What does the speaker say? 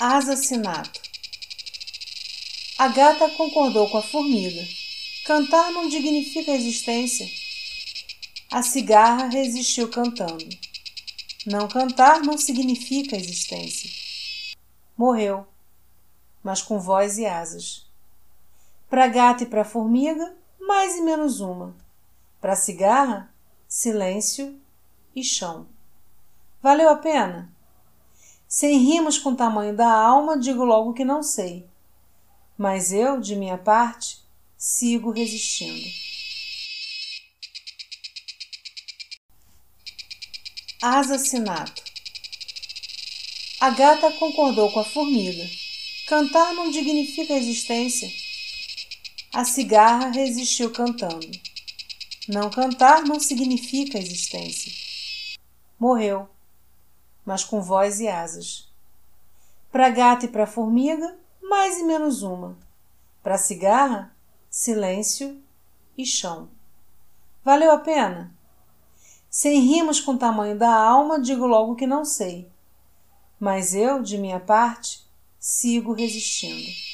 Assassinato. A gata concordou com a formiga. Cantar não dignifica a existência. A cigarra resistiu cantando. Não cantar não significa existência. Morreu, mas com voz e asas. Para gata e para formiga, mais e menos uma. Para cigarra, silêncio e chão. Valeu a pena? Sem rimas com o tamanho da alma, digo logo que não sei. Mas eu, de minha parte, sigo resistindo. Assassinato. A gata concordou com a formiga. Cantar não dignifica existência. A cigarra resistiu cantando. Não cantar não significa existência. Morreu mas com voz e asas. Para gata e para formiga, mais e menos uma. Para cigarra, silêncio e chão. Valeu a pena? Sem rimas com o tamanho da alma, digo logo que não sei. Mas eu, de minha parte, sigo resistindo.